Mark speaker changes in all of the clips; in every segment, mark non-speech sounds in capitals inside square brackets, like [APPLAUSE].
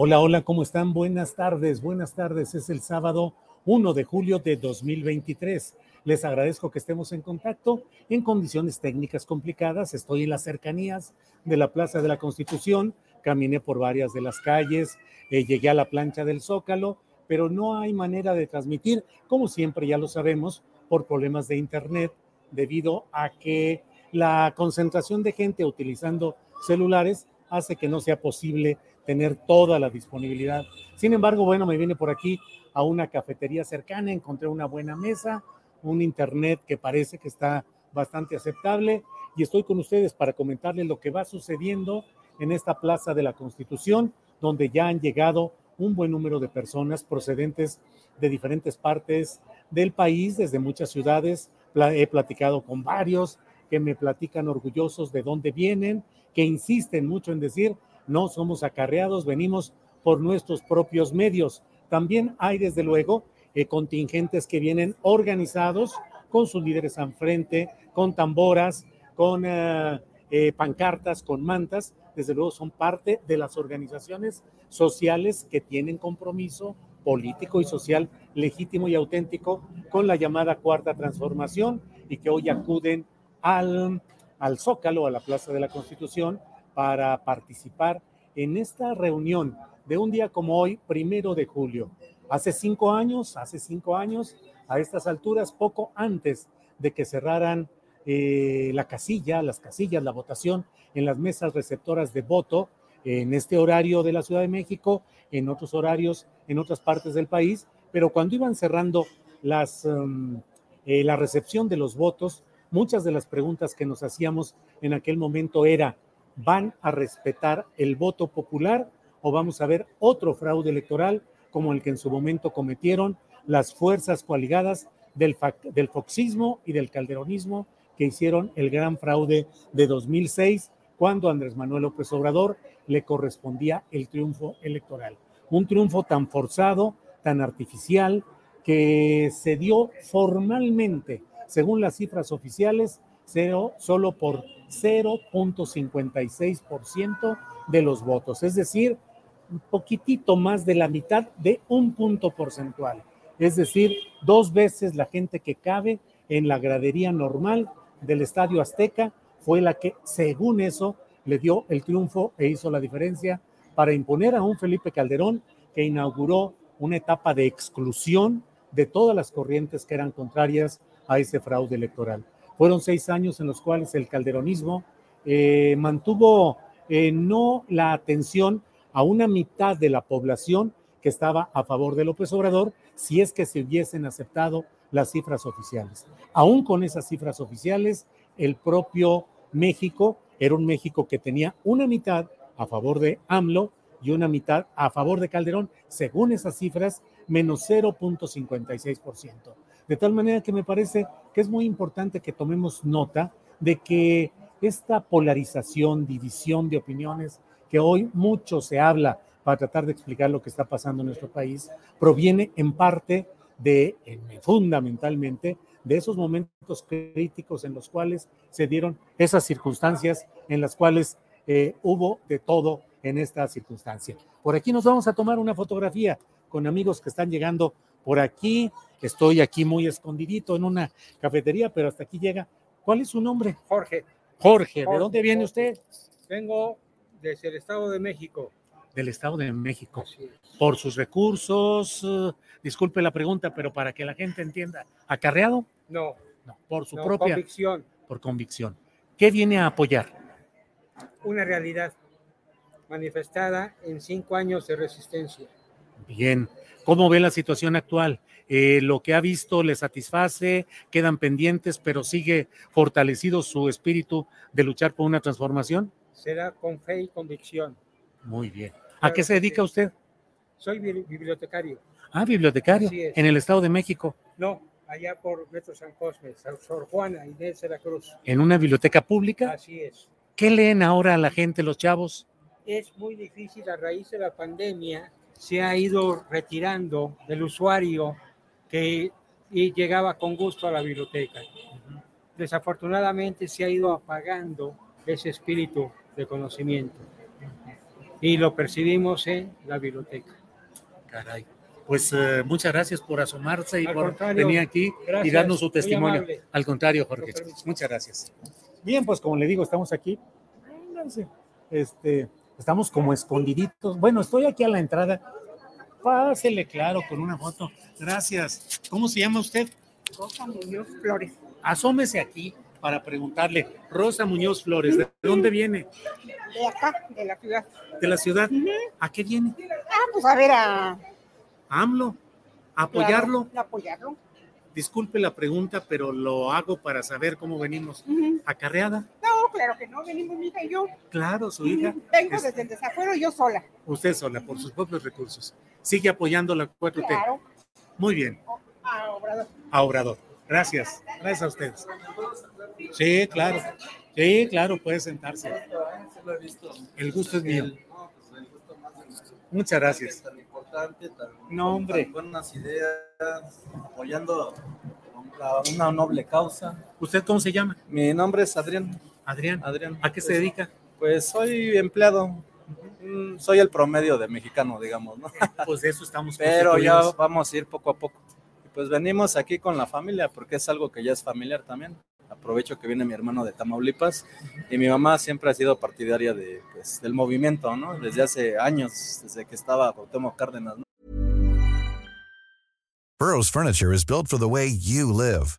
Speaker 1: Hola, hola, ¿cómo están? Buenas tardes, buenas tardes. Es el sábado 1 de julio de 2023. Les agradezco que estemos en contacto en condiciones técnicas complicadas. Estoy en las cercanías de la Plaza de la Constitución, caminé por varias de las calles, eh, llegué a la plancha del Zócalo, pero no hay manera de transmitir, como siempre ya lo sabemos, por problemas de Internet, debido a que la concentración de gente utilizando celulares hace que no sea posible tener toda la disponibilidad. Sin embargo, bueno, me vine por aquí a una cafetería cercana, encontré una buena mesa, un internet que parece que está bastante aceptable y estoy con ustedes para comentarles lo que va sucediendo en esta Plaza de la Constitución, donde ya han llegado un buen número de personas procedentes de diferentes partes del país, desde muchas ciudades. He platicado con varios que me platican orgullosos de dónde vienen, que insisten mucho en decir, no somos acarreados, venimos por nuestros propios medios. También hay, desde luego, eh, contingentes que vienen organizados con sus líderes al frente, con tamboras, con eh, eh, pancartas, con mantas. Desde luego son parte de las organizaciones sociales que tienen compromiso político y social legítimo y auténtico con la llamada cuarta transformación y que hoy acuden al, al Zócalo, a la Plaza de la Constitución, para participar en esta reunión de un día como hoy, primero de julio. Hace cinco años, hace cinco años, a estas alturas, poco antes de que cerraran eh, la casilla, las casillas, la votación en las mesas receptoras de voto, en este horario de la Ciudad de México, en otros horarios, en otras partes del país, pero cuando iban cerrando las, um, eh, la recepción de los votos, muchas de las preguntas que nos hacíamos en aquel momento era, van a respetar el voto popular o vamos a ver otro fraude electoral como el que en su momento cometieron las fuerzas coaligadas del, del foxismo y del calderonismo que hicieron el gran fraude de 2006 cuando Andrés Manuel López Obrador le correspondía el triunfo electoral. Un triunfo tan forzado, tan artificial, que se dio formalmente, según las cifras oficiales, cero, solo por 0.56% de los votos, es decir, un poquitito más de la mitad de un punto porcentual, es decir, dos veces la gente que cabe en la gradería normal del Estadio Azteca fue la que, según eso, le dio el triunfo e hizo la diferencia para imponer a un Felipe Calderón que inauguró una etapa de exclusión de todas las corrientes que eran contrarias a ese fraude electoral. Fueron seis años en los cuales el calderonismo eh, mantuvo eh, no la atención a una mitad de la población que estaba a favor de López Obrador si es que se hubiesen aceptado las cifras oficiales. Aún con esas cifras oficiales, el propio México era un México que tenía una mitad a favor de AMLO y una mitad a favor de Calderón, según esas cifras, menos 0.56%. De tal manera que me parece que es muy importante que tomemos nota de que esta polarización, división de opiniones, que hoy mucho se habla para tratar de explicar lo que está pasando en nuestro país, proviene en parte de, fundamentalmente, de esos momentos críticos en los cuales se dieron esas circunstancias en las cuales eh, hubo de todo en esta circunstancia. Por aquí nos vamos a tomar una fotografía con amigos que están llegando por aquí. Estoy aquí muy escondidito en una cafetería, pero hasta aquí llega. ¿Cuál es su nombre?
Speaker 2: Jorge.
Speaker 1: Jorge, ¿de dónde viene usted?
Speaker 2: Vengo desde el Estado de México.
Speaker 1: del Estado de México. Por sus recursos, uh, disculpe la pregunta, pero para que la gente entienda, ¿acarreado?
Speaker 2: No.
Speaker 1: No, por su
Speaker 2: no,
Speaker 1: propia
Speaker 2: convicción.
Speaker 1: por convicción. ¿Qué viene a apoyar?
Speaker 2: Una realidad manifestada en cinco años de resistencia.
Speaker 1: Bien. ¿Cómo ve la situación actual? Eh, ¿Lo que ha visto le satisface? ¿Quedan pendientes, pero sigue fortalecido su espíritu de luchar por una transformación?
Speaker 2: Será con fe y convicción.
Speaker 1: Muy bien. ¿A qué se dedica usted?
Speaker 2: Soy bi- bibliotecario.
Speaker 1: Ah, bibliotecario, en el Estado de México,
Speaker 2: No, allá por Metro San Cosme, San- Sor Juana, Inés de la Cruz.
Speaker 1: en una biblioteca pública.
Speaker 2: Así es.
Speaker 1: ¿Qué leen ahora la gente, los chavos?
Speaker 2: Es muy difícil a raíz de la pandemia. Se ha ido retirando del usuario que y llegaba con gusto a la biblioteca. Desafortunadamente se ha ido apagando ese espíritu de conocimiento y lo percibimos en la biblioteca.
Speaker 1: Caray. Pues eh, muchas gracias por asomarse y
Speaker 2: Al
Speaker 1: por venir aquí y darnos su testimonio. Al contrario, Jorge. Muchas gracias. Bien, pues como le digo, estamos aquí. Este, estamos como escondiditos. Bueno, estoy aquí a la entrada. Pásele, claro, con una foto. Gracias. ¿Cómo se llama usted?
Speaker 3: Rosa Muñoz Flores,
Speaker 1: Asómese aquí para preguntarle. Rosa Muñoz Flores, ¿de dónde viene?
Speaker 3: de acá, de la ciudad.
Speaker 1: ¿De la ciudad? ¿A qué viene?
Speaker 3: Ah, pues a ver, a
Speaker 1: ¿A AMLO? ¿A apoyarlo?
Speaker 3: claro, apoyarlo.
Speaker 1: Disculpe la pregunta, pero lo hago para saber cómo venimos. ¿Acarreada?
Speaker 3: No, claro que no, venimos mi hija y yo.
Speaker 1: Claro, su hija.
Speaker 3: Vengo
Speaker 1: Es-
Speaker 3: desde el desafuero yo sola.
Speaker 1: Usted sola, por sus propios recursos. Sigue apoyando la 4T.
Speaker 3: Claro,
Speaker 1: Muy bien,
Speaker 3: a Obrador.
Speaker 1: a Obrador. Gracias. Gracias a ustedes. Sí, claro. Sí, claro, puede sentarse. El gusto es mío. Muchas gracias.
Speaker 4: Tan importante, tan,
Speaker 1: No, hombre.
Speaker 4: tan buenas ideas, apoyando a una noble causa.
Speaker 1: ¿Usted cómo se llama?
Speaker 4: Mi nombre es Adrián.
Speaker 1: Adrián.
Speaker 4: Adrián.
Speaker 1: ¿A qué se dedica?
Speaker 4: Pues soy empleado. Mm, Soy el promedio de mexicano, digamos, ¿no?
Speaker 1: Pues de eso estamos [LAUGHS]
Speaker 4: Pero ya vamos a ir poco a poco. Y pues venimos aquí con la familia porque es algo que ya es familiar también. Aprovecho que viene mi hermano de Tamaulipas y mi mamá siempre ha sido partidaria de, pues, del movimiento, ¿no? Desde hace años, desde que estaba Cuauhtémoc Cárdenas, ¿no?
Speaker 5: Burrow's furniture is built for the way you live.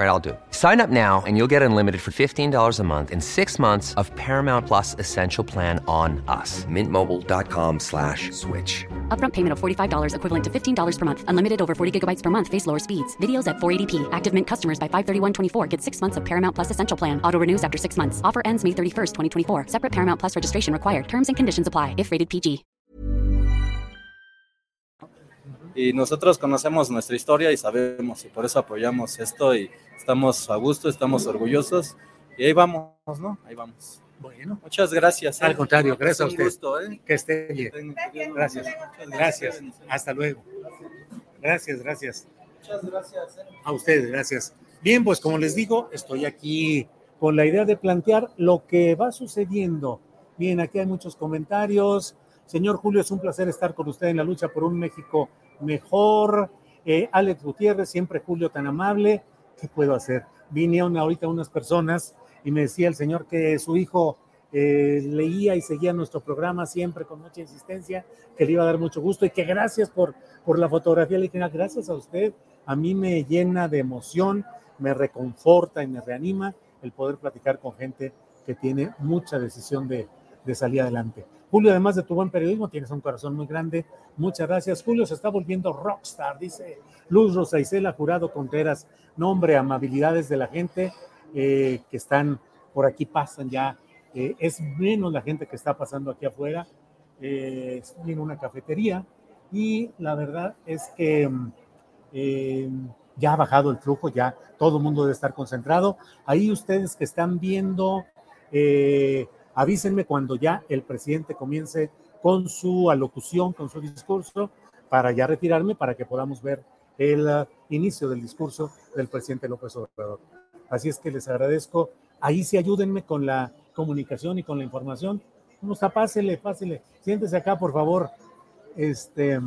Speaker 6: All right, I'll do it. Sign up now and you'll get unlimited for $15 a month in six months of Paramount Plus Essential Plan on us. Mintmobile.com slash switch.
Speaker 7: Upfront payment of $45 equivalent to $15 per month. Unlimited over 40 gigabytes per month. Face lower speeds. Videos at 480p. Active Mint customers by 531.24 get six months of Paramount Plus Essential Plan. Auto renews after six months. Offer ends May 31st, 2024. Separate Paramount Plus registration required. Terms and conditions apply if rated PG.
Speaker 4: Y nosotros conocemos nuestra historia y sabemos, y por eso apoyamos esto y estamos a gusto, estamos orgullosos. Y ahí vamos, ¿no? Ahí vamos.
Speaker 1: Bueno,
Speaker 4: Muchas gracias. ¿eh?
Speaker 1: Al contrario, gracias a
Speaker 4: Es un
Speaker 1: usted.
Speaker 4: gusto, ¿eh?
Speaker 1: que esté bien. Gracias. Gracias. Hasta luego. Gracias, gracias.
Speaker 4: Muchas gracias. ¿eh?
Speaker 1: A ustedes, gracias. Bien, pues como les digo, estoy aquí con la idea de plantear lo que va sucediendo. Bien, aquí hay muchos comentarios. Señor Julio, es un placer estar con usted en la lucha por un México mejor. Eh, Alex Gutiérrez, siempre Julio tan amable. ¿Qué puedo hacer? Vinieron ahorita unas personas y me decía el señor que su hijo eh, leía y seguía nuestro programa siempre con mucha insistencia, que le iba a dar mucho gusto y que gracias por, por la fotografía. Le dije, "Ah, gracias a usted. A mí me llena de emoción, me reconforta y me reanima el poder platicar con gente que tiene mucha decisión de, de salir adelante. Julio, además de tu buen periodismo, tienes un corazón muy grande. Muchas gracias. Julio se está volviendo rockstar, dice Luz Rosa Isela Jurado Contreras. Nombre, amabilidades de la gente eh, que están por aquí, pasan ya. Eh, es menos la gente que está pasando aquí afuera. Eh, en una cafetería y la verdad es que ya ha bajado el flujo, ya todo el mundo debe estar concentrado. Ahí ustedes que están viendo Eh, avísenme cuando ya el presidente comience con su alocución, con su discurso, para ya retirarme, para que podamos ver el uh, inicio del discurso del presidente López Obrador. Así es que les agradezco. Ahí sí ayúdenme con la comunicación y con la información. ¿Cómo está? Pásele, pásele. Siéntese acá, por favor. Este,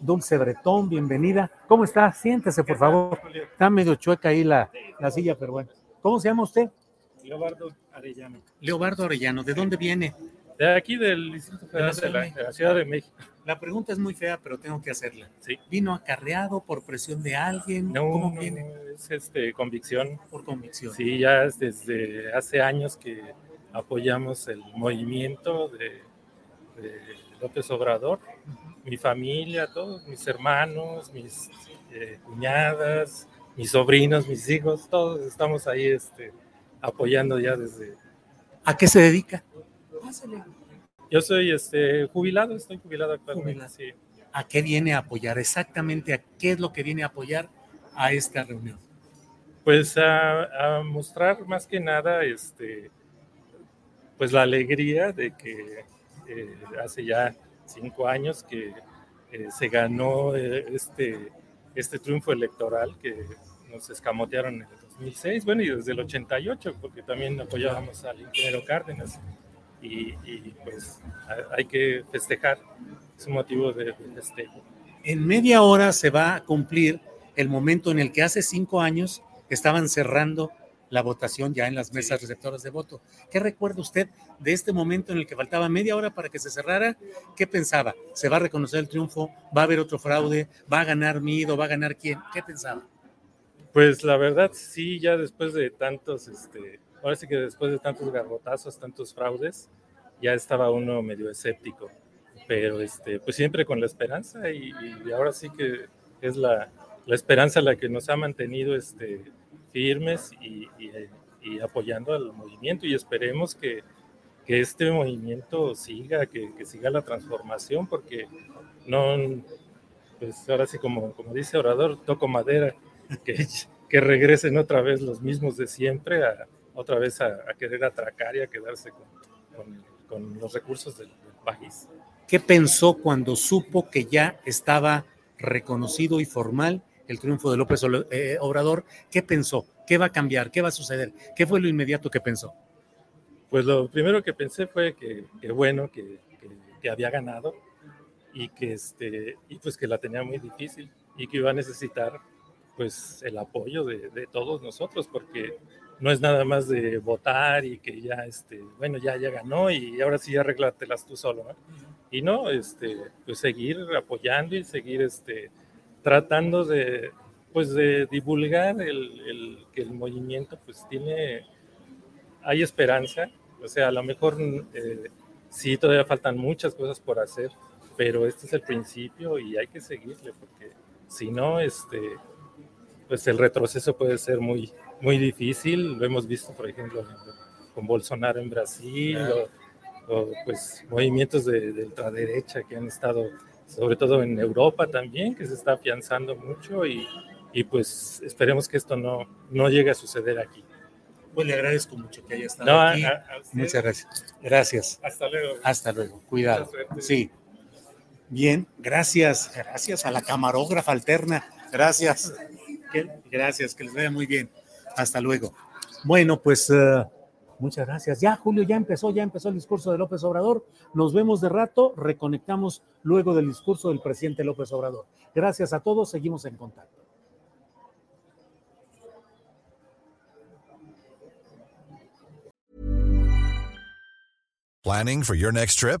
Speaker 1: Dulce Bretón, bienvenida. ¿Cómo está? Siéntese, por favor. Está medio chueca ahí la, la silla, pero bueno. ¿Cómo se llama usted?
Speaker 8: Leobardo Arellano.
Speaker 1: Leobardo Arellano, ¿de dónde viene?
Speaker 8: De aquí del Distrito Federal de la, de la, Ciudad de México.
Speaker 1: La pregunta es muy fea, pero tengo que hacerla.
Speaker 8: Sí.
Speaker 1: ¿Vino acarreado por presión de alguien?
Speaker 8: No,
Speaker 1: ¿Cómo
Speaker 8: no,
Speaker 1: viene?
Speaker 8: es este, convicción.
Speaker 1: Por convicción.
Speaker 8: Sí, ya es desde hace años que apoyamos el movimiento de, de López Obrador. Mi familia, todos, mis hermanos, mis eh, cuñadas, mis sobrinos, mis hijos, todos estamos ahí este, apoyando ya desde...
Speaker 1: ¿A qué se dedica?
Speaker 8: Pásale. Yo soy este, jubilado, estoy jubilado actualmente.
Speaker 1: Jubilado.
Speaker 8: Sí.
Speaker 1: ¿A qué viene a apoyar? Exactamente, ¿a qué es lo que viene a apoyar a esta reunión?
Speaker 8: Pues a, a mostrar más que nada este, pues la alegría de que eh, hace ya cinco años que eh, se ganó eh, este, este triunfo electoral que nos escamotearon en el 2006, bueno, y desde el 88, porque también apoyábamos al ingeniero Cárdenas. Y, y pues hay que festejar, es un motivo de, de festejo.
Speaker 1: En media hora se va a cumplir el momento en el que hace cinco años estaban cerrando la votación ya en las mesas receptoras de voto. ¿Qué recuerda usted de este momento en el que faltaba media hora para que se cerrara? ¿Qué pensaba? ¿Se va a reconocer el triunfo? ¿Va a haber otro fraude? ¿Va a ganar Mido? ¿Va a ganar quién? ¿Qué pensaba?
Speaker 8: Pues la verdad, sí, ya después de tantos, este, ahora sí que después de tantos garbotazos, tantos fraudes, ya estaba uno medio escéptico. Pero este, pues siempre con la esperanza y, ahora sí que es la, la esperanza la que nos ha mantenido este, firmes y apoyando al movimiento y esperemos que, que este movimiento siga, que, que siga la transformación, porque no, pues ahora sí como, como dice Orador, toco madera, [LAUGHS] que, que regresen otra vez los mismos de siempre, a, otra vez a, a querer atracar y a quedarse con, con- con los recursos del, del país.
Speaker 1: ¿Qué pensó cuando supo que ya estaba reconocido y formal el triunfo de López eh, Obrador? ¿Qué pensó? ¿Qué va a cambiar? ¿Qué va a suceder? ¿Qué fue lo inmediato que pensó?
Speaker 8: Pues lo primero que pensé fue que, que bueno, que, que- que había ganado y que, este, y pues que la tenía muy difícil y que iba a necesitar pues el apoyo de, de todos nosotros porque no es nada más de votar y que ya, este, bueno, ya, ya ganó y ahora sí arréglatelas tú solo, ¿no? Y no, este, pues seguir apoyando y seguir este, tratando de, pues de divulgar el, el- que el movimiento pues tiene, hay esperanza, o sea, a lo mejor eh, sí todavía faltan muchas cosas por hacer, pero este es el principio y hay que seguirle porque si no, este, pues el retroceso puede ser muy, muy difícil. Lo hemos visto, por ejemplo, con Bolsonaro en Brasil, o, o, pues movimientos de, de ultraderecha que han estado, sobre todo en Europa también, que se está afianzando mucho y, y pues esperemos que esto no, no llegue a suceder aquí.
Speaker 1: Pues le agradezco mucho que haya estado
Speaker 8: No,
Speaker 1: aquí.
Speaker 8: a- a usted.
Speaker 1: Muchas gracias. Gracias.
Speaker 8: Hasta luego.
Speaker 1: Hasta luego. Cuidado. Sí. Bien, gracias. Gracias a la camarógrafa alterna. Gracias. Gracias, que les vaya muy bien. Hasta luego. Bueno, pues eh, muchas gracias. Ya, Julio, ya empezó, ya empezó el discurso de López Obrador. Nos vemos de rato, reconectamos luego del discurso del presidente López Obrador. Gracias a todos, seguimos en contacto.
Speaker 5: Planning for your next trip?